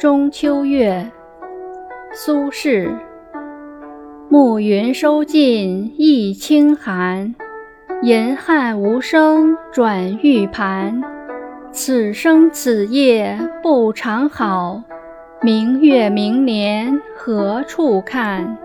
中秋月苏轼。暮云收尽溢清寒银汉无声转玉盘。此生此夜不长好明月明年何处看？